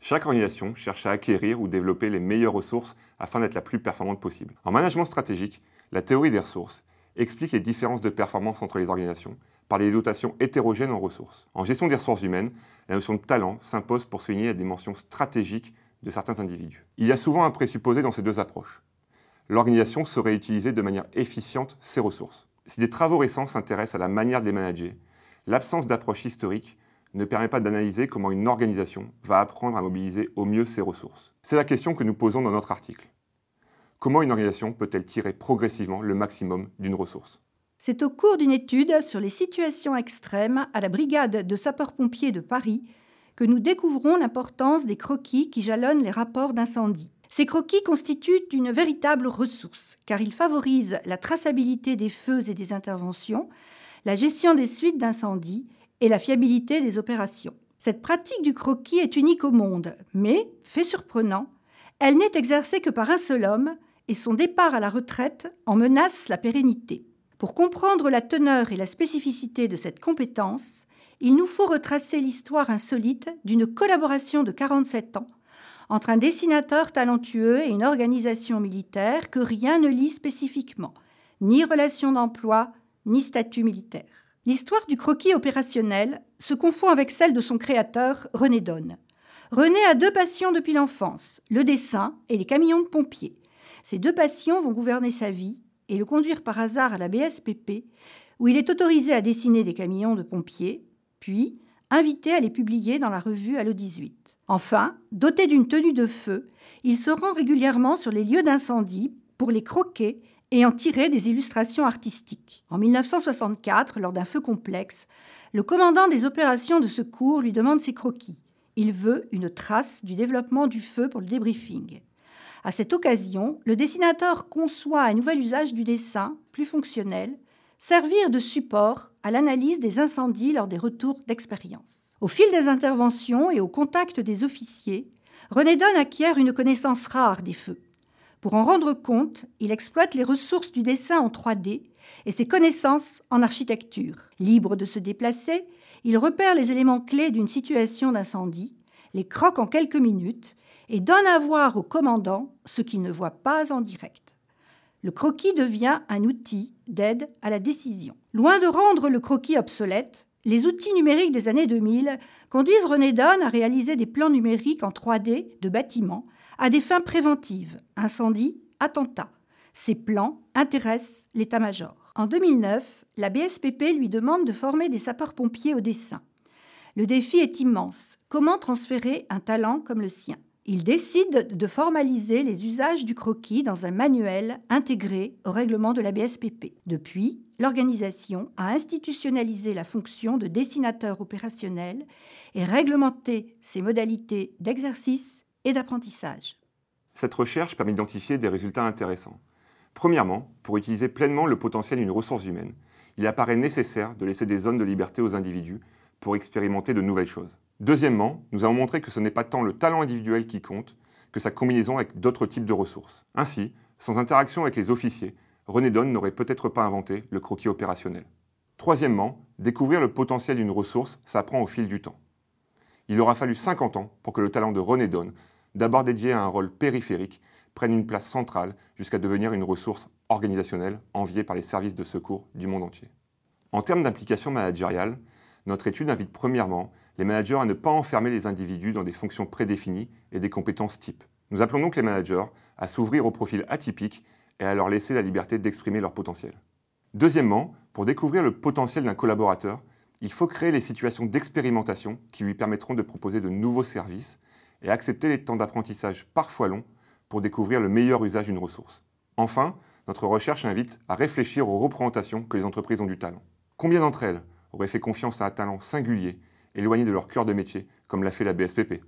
Chaque organisation cherche à acquérir ou développer les meilleures ressources afin d'être la plus performante possible. En management stratégique, la théorie des ressources explique les différences de performance entre les organisations par des dotations hétérogènes en ressources. En gestion des ressources humaines, la notion de talent s'impose pour souligner la dimension stratégique de certains individus. Il y a souvent un présupposé dans ces deux approches. L'organisation saurait utiliser de manière efficiente ses ressources. Si des travaux récents s'intéressent à la manière de les manager, l'absence d'approche historique ne permet pas d'analyser comment une organisation va apprendre à mobiliser au mieux ses ressources. C'est la question que nous posons dans notre article. Comment une organisation peut-elle tirer progressivement le maximum d'une ressource? C'est au cours d'une étude sur les situations extrêmes à la brigade de sapeurs-pompiers de Paris que nous découvrons l'importance des croquis qui jalonnent les rapports d'incendie. Ces croquis constituent une véritable ressource, car ils favorisent la traçabilité des feux et des interventions, la gestion des suites d'incendie et la fiabilité des opérations. Cette pratique du croquis est unique au monde, mais, fait surprenant, elle n'est exercée que par un seul homme, et son départ à la retraite en menace la pérennité. Pour comprendre la teneur et la spécificité de cette compétence, il nous faut retracer l'histoire insolite d'une collaboration de 47 ans entre un dessinateur talentueux et une organisation militaire que rien ne lie spécifiquement, ni relation d'emploi, ni statut militaire. L'histoire du croquis opérationnel se confond avec celle de son créateur, René Donne. René a deux passions depuis l'enfance, le dessin et les camions de pompiers. Ces deux passions vont gouverner sa vie et le conduire par hasard à la BSPP, où il est autorisé à dessiner des camions de pompiers, puis invité à les publier dans la revue Allo 18. Enfin, doté d'une tenue de feu, il se rend régulièrement sur les lieux d'incendie pour les croquer et en tirer des illustrations artistiques. En 1964, lors d'un feu complexe, le commandant des opérations de secours lui demande ses croquis. Il veut une trace du développement du feu pour le débriefing. À cette occasion, le dessinateur conçoit un nouvel usage du dessin, plus fonctionnel, servir de support à l'analyse des incendies lors des retours d'expérience. Au fil des interventions et au contact des officiers, René Donne acquiert une connaissance rare des feux. Pour en rendre compte, il exploite les ressources du dessin en 3D et ses connaissances en architecture. Libre de se déplacer, il repère les éléments clés d'une situation d'incendie, les croque en quelques minutes et donne à voir au commandant ce qu'il ne voit pas en direct. Le croquis devient un outil d'aide à la décision. Loin de rendre le croquis obsolète, les outils numériques des années 2000 conduisent René Donne à réaliser des plans numériques en 3D de bâtiments à des fins préventives, incendie, attentat. Ces plans intéressent l'état-major. En 2009, la BSPP lui demande de former des sapeurs-pompiers au dessin. Le défi est immense. Comment transférer un talent comme le sien? Il décide de formaliser les usages du croquis dans un manuel intégré au règlement de la BSPP. Depuis, l'organisation a institutionnalisé la fonction de dessinateur opérationnel et réglementé ses modalités d'exercice et d'apprentissage. Cette recherche permet d'identifier des résultats intéressants. Premièrement, pour utiliser pleinement le potentiel d'une ressource humaine, il apparaît nécessaire de laisser des zones de liberté aux individus pour expérimenter de nouvelles choses. Deuxièmement, nous avons montré que ce n'est pas tant le talent individuel qui compte que sa combinaison avec d'autres types de ressources. Ainsi, sans interaction avec les officiers, René Donne n'aurait peut-être pas inventé le croquis opérationnel. Troisièmement, découvrir le potentiel d'une ressource s'apprend au fil du temps. Il aura fallu 50 ans pour que le talent de René Donne, d'abord dédié à un rôle périphérique, prenne une place centrale jusqu'à devenir une ressource organisationnelle enviée par les services de secours du monde entier. En termes d'implication managériale, notre étude invite premièrement les managers à ne pas enfermer les individus dans des fonctions prédéfinies et des compétences types. Nous appelons donc les managers à s'ouvrir aux profils atypiques et à leur laisser la liberté d'exprimer leur potentiel. Deuxièmement, pour découvrir le potentiel d'un collaborateur, il faut créer les situations d'expérimentation qui lui permettront de proposer de nouveaux services et accepter les temps d'apprentissage parfois longs pour découvrir le meilleur usage d'une ressource. Enfin, notre recherche invite à réfléchir aux représentations que les entreprises ont du talent. Combien d'entre elles auraient fait confiance à un talent singulier, éloigné de leur cœur de métier, comme l'a fait la BSPP